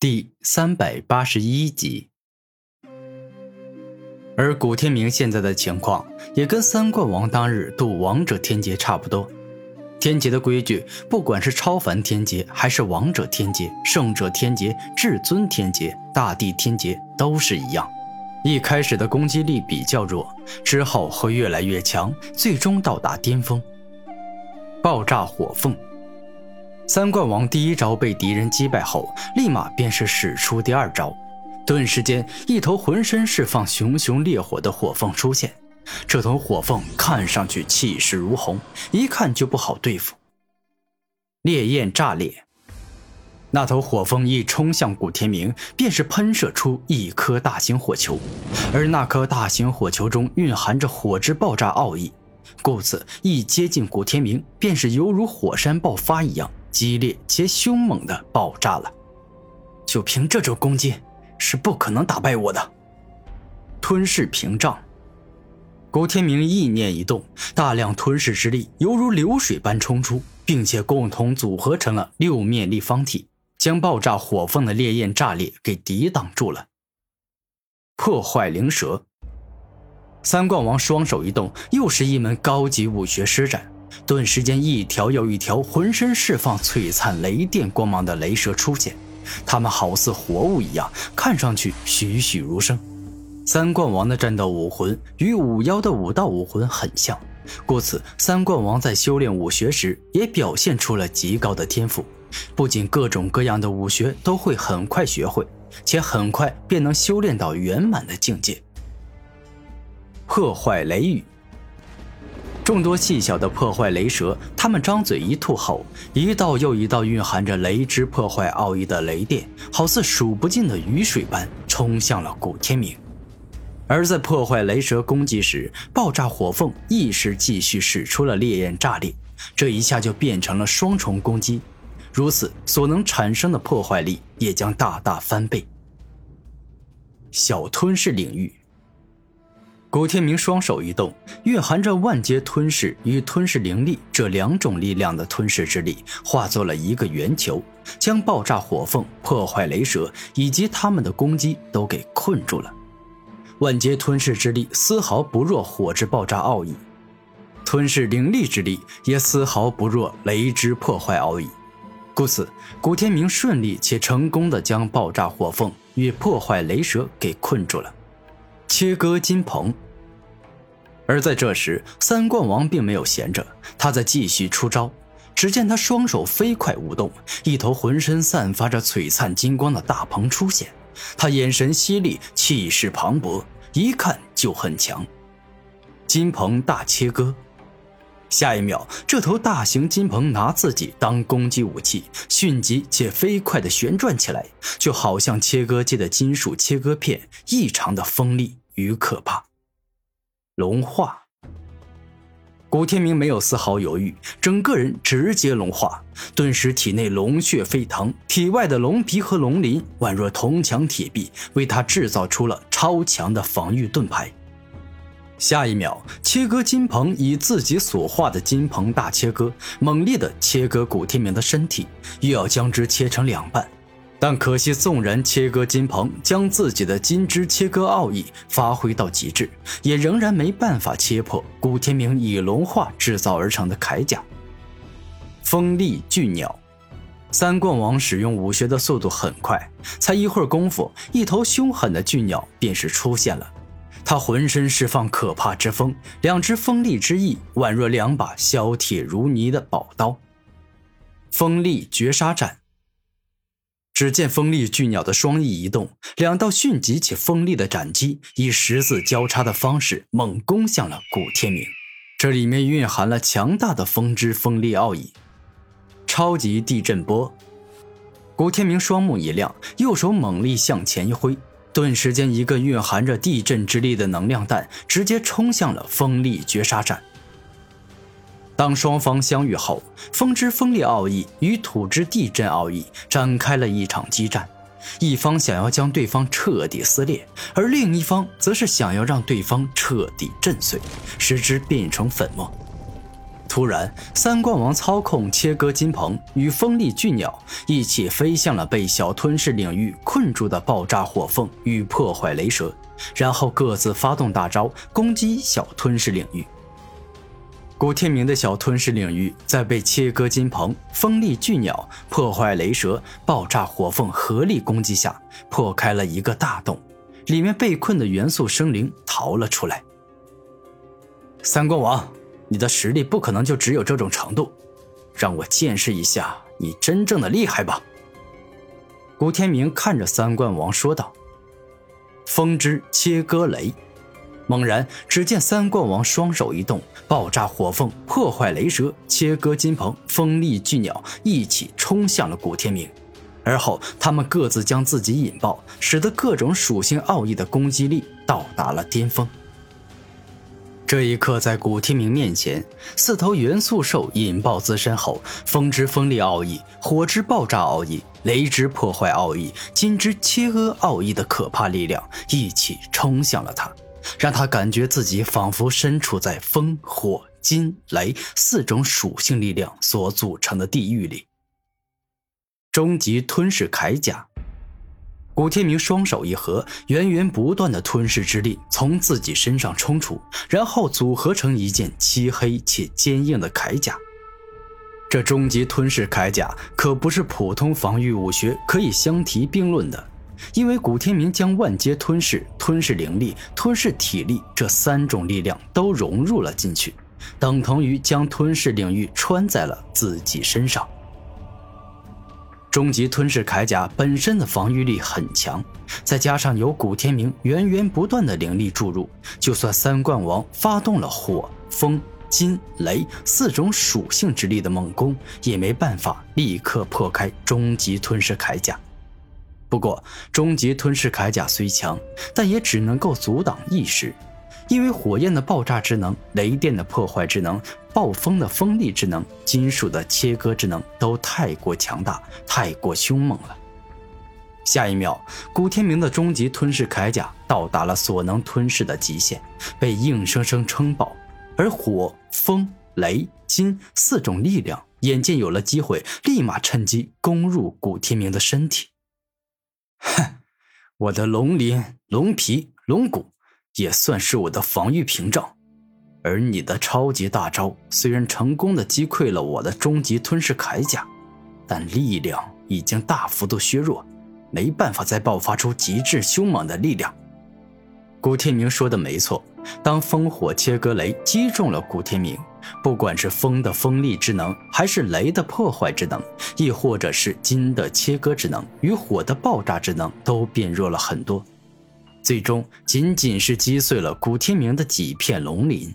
第三百八十一集。而古天明现在的情况也跟三冠王当日渡王者天劫差不多。天劫的规矩，不管是超凡天劫，还是王者天劫、圣者天劫、至尊天劫、大地天劫，都是一样。一开始的攻击力比较弱，之后会越来越强，最终到达巅峰。爆炸火凤。三冠王第一招被敌人击败后，立马便是使出第二招。顿时间，一头浑身释放熊熊烈火的火凤出现。这头火凤看上去气势如虹，一看就不好对付。烈焰炸裂，那头火凤一冲向古天明，便是喷射出一颗大型火球，而那颗大型火球中蕴含着火之爆炸奥义，故此一接近古天明，便是犹如火山爆发一样激烈且凶猛的爆炸了。就凭这种攻击。是不可能打败我的。吞噬屏障。古天明意念一动，大量吞噬之力犹如流水般冲出，并且共同组合成了六面立方体，将爆炸火凤的烈焰炸裂给抵挡住了。破坏灵蛇。三冠王双手一动，又是一门高级武学施展，顿时间一条又一条浑身释放璀璨雷电光芒的雷蛇出现。他们好似活物一样，看上去栩栩如生。三冠王的战斗武魂与五妖的武道武魂很像，故此三冠王在修炼武学时也表现出了极高的天赋，不仅各种各样的武学都会很快学会，且很快便能修炼到圆满的境界。破坏雷雨。众多细小的破坏雷蛇，它们张嘴一吐后，一道又一道蕴含着雷之破坏奥义的雷电，好似数不尽的雨水般冲向了古天明。而在破坏雷蛇攻击时，爆炸火凤一时继续使出了烈焰炸裂，这一下就变成了双重攻击，如此所能产生的破坏力也将大大翻倍。小吞噬领域。古天明双手一动，蕴含着万劫吞噬与吞噬灵力这两种力量的吞噬之力，化作了一个圆球，将爆炸火凤、破坏雷蛇以及他们的攻击都给困住了。万劫吞噬之力丝毫不弱火之爆炸奥义，吞噬灵力之力也丝毫不弱雷之破坏奥义，故此，古天明顺利且成功的将爆炸火凤与破坏雷蛇给困住了。切割金鹏，而在这时，三冠王并没有闲着，他在继续出招。只见他双手飞快舞动，一头浑身散发着璀璨金光的大鹏出现。他眼神犀利，气势磅礴，一看就很强。金鹏大切割，下一秒，这头大型金鹏拿自己当攻击武器，迅疾且飞快地旋转起来，就好像切割机的金属切割片，异常的锋利。与可怕，龙化。古天明没有丝毫犹豫，整个人直接龙化，顿时体内龙血沸腾，体外的龙皮和龙鳞宛若铜墙铁壁，为他制造出了超强的防御盾牌。下一秒，切割金鹏以自己所化的金鹏大切割，猛烈的切割古天明的身体，又要将之切成两半。但可惜，纵然切割金鹏将自己的金枝切割奥义发挥到极致，也仍然没办法切破古天明以龙化制造而成的铠甲。锋利巨鸟，三冠王使用武学的速度很快，才一会儿功夫，一头凶狠的巨鸟便是出现了。它浑身释放可怕之风，两只锋利之翼宛若两把削铁如泥的宝刀。锋利绝杀斩。只见锋利巨鸟的双翼一动，两道迅疾且锋利的斩击以十字交叉的方式猛攻向了古天明。这里面蕴含了强大的风之锋利奥义。超级地震波，古天明双目一亮，右手猛力向前一挥，顿时间一个蕴含着地震之力的能量弹直接冲向了锋利绝杀斩。当双方相遇后，风之锋利奥义与土之地震奥义展开了一场激战，一方想要将对方彻底撕裂，而另一方则是想要让对方彻底震碎，使之变成粉末。突然，三冠王操控切割金鹏与锋利巨鸟一起飞向了被小吞噬领域困住的爆炸火凤与破坏雷蛇，然后各自发动大招攻击小吞噬领域。古天明的小吞噬领域在被切割金鹏、锋利巨鸟、破坏雷蛇、爆炸火凤合力攻击下破开了一个大洞，里面被困的元素生灵逃了出来。三冠王。你的实力不可能就只有这种程度，让我见识一下你真正的厉害吧。古天明看着三冠王说道：“风之切割雷。”猛然，只见三冠王双手一动，爆炸火凤、破坏雷蛇、切割金鹏、锋利巨鸟一起冲向了古天明，而后他们各自将自己引爆，使得各种属性奥义的攻击力到达了巅峰。这一刻，在古天明面前，四头元素兽引爆自身后，风之锋利奥义、火之爆炸奥义、雷之破坏奥义、金之切割奥义的可怕力量一起冲向了他，让他感觉自己仿佛身处在风、火、金、雷四种属性力量所组成的地狱里。终极吞噬铠甲。古天明双手一合，源源不断的吞噬之力从自己身上冲出，然后组合成一件漆黑且坚硬的铠甲。这终极吞噬铠甲可不是普通防御武学可以相提并论的，因为古天明将万阶吞噬、吞噬灵力、吞噬体力这三种力量都融入了进去，等同于将吞噬领域穿在了自己身上。终极吞噬铠甲本身的防御力很强，再加上有古天明源源不断的灵力注入，就算三冠王发动了火、风、金、雷四种属性之力的猛攻，也没办法立刻破开终极吞噬铠甲。不过，终极吞噬铠甲虽强，但也只能够阻挡一时。因为火焰的爆炸之能、雷电的破坏之能、暴风的锋利之能、金属的切割之能都太过强大、太过凶猛了。下一秒，古天明的终极吞噬铠甲到达了所能吞噬的极限，被硬生生撑爆。而火、风、雷、金四种力量眼见有了机会，立马趁机攻入古天明的身体。哼，我的龙鳞、龙皮、龙骨。也算是我的防御屏障，而你的超级大招虽然成功的击溃了我的终极吞噬铠甲，但力量已经大幅度削弱，没办法再爆发出极致凶猛的力量。古天明说的没错，当烽火切割雷击中了古天明，不管是风的锋利之能，还是雷的破坏之能，亦或者是金的切割之能与火的爆炸之能，都变弱了很多。最终，仅仅是击碎了古天明的几片龙鳞。